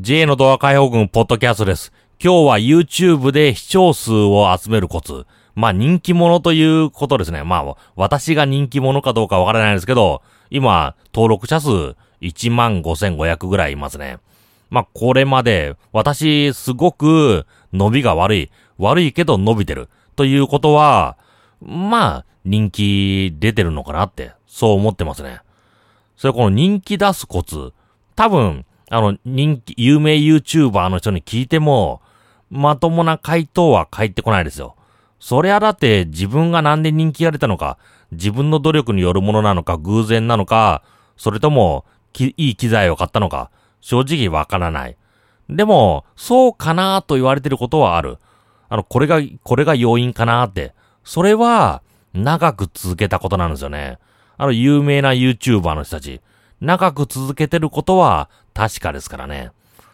J の動画解放軍ポッドキャストです。今日は YouTube で視聴数を集めるコツ。まあ人気者ということですね。まあ私が人気者かどうかわからないですけど、今登録者数15,500ぐらいいますね。まあこれまで私すごく伸びが悪い。悪いけど伸びてる。ということは、まあ人気出てるのかなって、そう思ってますね。それこの人気出すコツ。多分、あの、人気、有名 YouTuber の人に聞いても、まともな回答は返ってこないですよ。そりゃだって自分がなんで人気が出たのか、自分の努力によるものなのか、偶然なのか、それとも、いい機材を買ったのか、正直わからない。でも、そうかなと言われてることはある。あの、これが、これが要因かなって。それは、長く続けたことなんですよね。あの、有名な YouTuber の人たち。長く続けてることは確かですからね。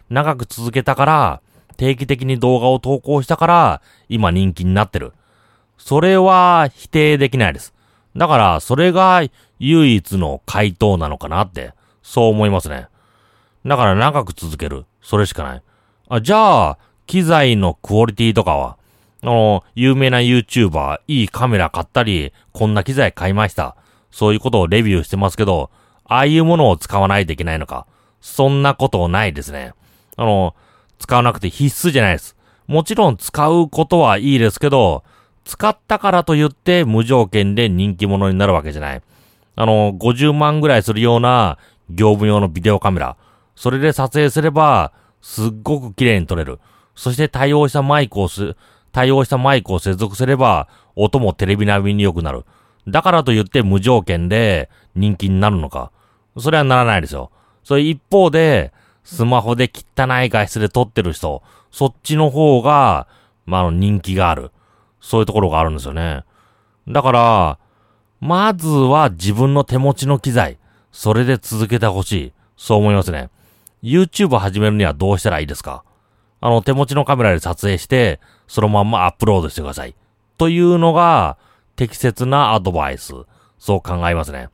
長く続けたから、定期的に動画を投稿したから、今人気になってる。それは否定できないです。だから、それが唯一の回答なのかなって、そう思いますね。だから長く続ける。それしかない。あ、じゃあ、機材のクオリティとかは、あの、有名な YouTuber、いいカメラ買ったり、こんな機材買いました。そういうことをレビューしてますけど、ああいうものを使わないといけないのか。そんなことないですね。あの、使わなくて必須じゃないです。もちろん使うことはいいですけど、使ったからと言って無条件で人気者になるわけじゃない。あの、50万ぐらいするような業務用のビデオカメラ。それで撮影すれば、すっごく綺麗に撮れる。そして対応したマイクをす、対応したマイクを接続すれば、音もテレビ並みに良くなる。だからと言って無条件で人気になるのか。それはならないですよ。それ一方で、スマホで汚い画質で撮ってる人、そっちの方が、まあ、の人気がある。そういうところがあるんですよね。だから、まずは自分の手持ちの機材、それで続けてほしい。そう思いますね。YouTube 始めるにはどうしたらいいですか？あの、手持ちのカメラで撮影して、そのまんまアップロードしてください。というのが、適切なアドバイス。そう考えますね。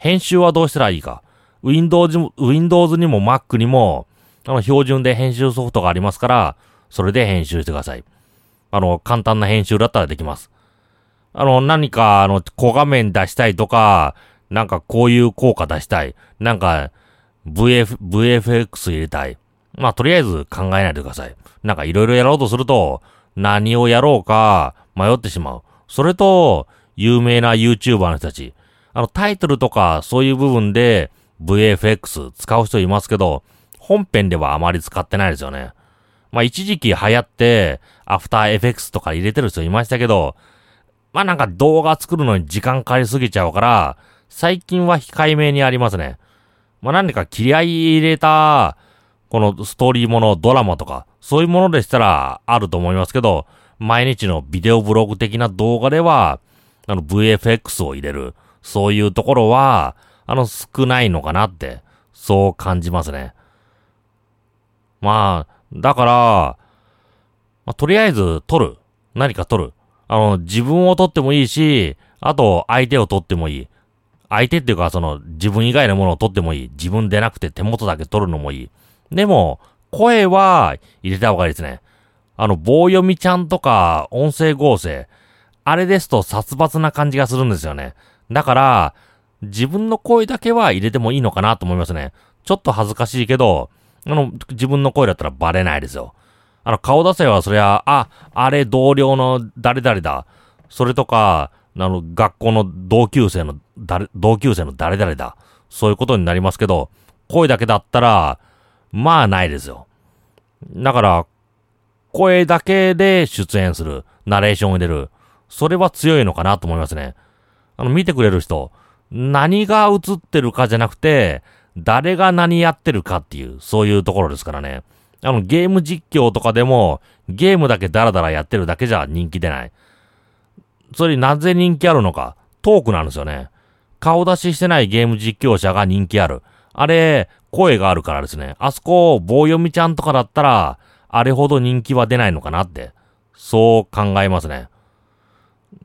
編集はどうしたらいいか。Windows, Windows にも Mac にも、あの、標準で編集ソフトがありますから、それで編集してください。あの、簡単な編集だったらできます。あの、何か、あの、小画面出したいとか、なんかこういう効果出したい。なんか、VF、VFX 入れたい。まあ、とりあえず考えないでください。なんかいろいろやろうとすると、何をやろうか迷ってしまう。それと、有名な YouTuber の人たち。あの、タイトルとかそういう部分で VFX 使う人いますけど、本編ではあまり使ってないですよね。まあ、一時期流行って、アフターエフェクスとか入れてる人いましたけど、まあなんか動画作るのに時間かかりすぎちゃうから、最近は控えめにありますね。まあ何か切り合い入れた、このストーリーもの、ドラマとか、そういうものでしたらあると思いますけど、毎日のビデオブログ的な動画では、あの VFX を入れる、そういうところは、あの少ないのかなって、そう感じますね。まあ、だから、まあ、とりあえず撮る。何か撮る。あの、自分を撮ってもいいし、あと相手を撮ってもいい。相手っていうか、その、自分以外のものを撮ってもいい。自分でなくて手元だけ撮るのもいい。でも、声は入れた方がいいですね。あの、棒読みちゃんとか、音声合成。あれですと殺伐な感じがするんですよね。だから、自分の声だけは入れてもいいのかなと思いますね。ちょっと恥ずかしいけど、あの、自分の声だったらバレないですよ。あの、顔出せはそりゃ、あ、あれ同僚の誰々だ。それとか、あの、学校の同級生の誰、同級生の誰々だ。そういうことになりますけど、声だけだったら、まあないですよ。だから、声だけで出演する。ナレーションを入れる。それは強いのかなと思いますね。あの、見てくれる人、何が映ってるかじゃなくて、誰が何やってるかっていう、そういうところですからね。あの、ゲーム実況とかでも、ゲームだけダラダラやってるだけじゃ人気出ない。それになぜ人気あるのか、トークなんですよね。顔出ししてないゲーム実況者が人気ある。あれ、声があるからですね。あそこ、棒読みちゃんとかだったら、あれほど人気は出ないのかなって、そう考えますね。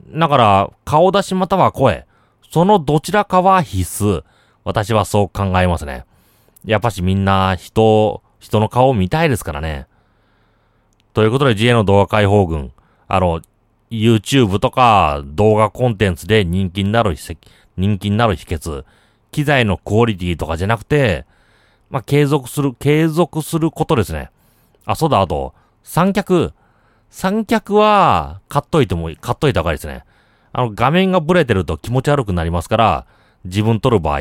だから、顔出しまたは声、そのどちらかは必須。私はそう考えますね。やっぱしみんな人、人の顔を見たいですからね。ということで GA の動画解放軍、あの、YouTube とか動画コンテンツで人気になる、人気になる秘訣、機材のクオリティとかじゃなくて、まあ、継続する、継続することですね。あ、そうだ、あと、三脚。三脚は、買っといてもいい、買っといた方がいいですね。あの、画面がブレてると気持ち悪くなりますから、自分撮る場合、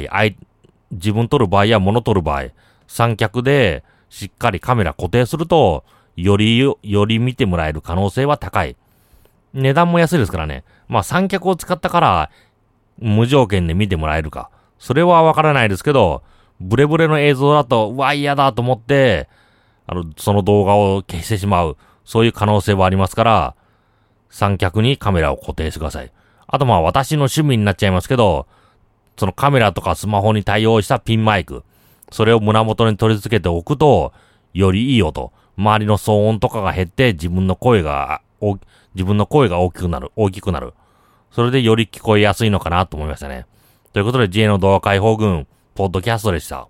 自分撮る場合や物撮る場合、三脚でしっかりカメラ固定すると、より、より見てもらえる可能性は高い。値段も安いですからね。まあ三脚を使ったから、無条件で見てもらえるか。それはわからないですけど、ブレブレの映像だと、うわ、嫌だと思って、あの、その動画を消してしまう。そういう可能性はありますから、三脚にカメラを固定してください。あとまあ私の趣味になっちゃいますけど、そのカメラとかスマホに対応したピンマイク。それを胸元に取り付けておくと、よりいい音。周りの騒音とかが減って自分の声が、自分の声が大きくなる、大きくなる。それでより聞こえやすいのかなと思いましたね。ということで GA の動画解放軍、ポッドキャストでした。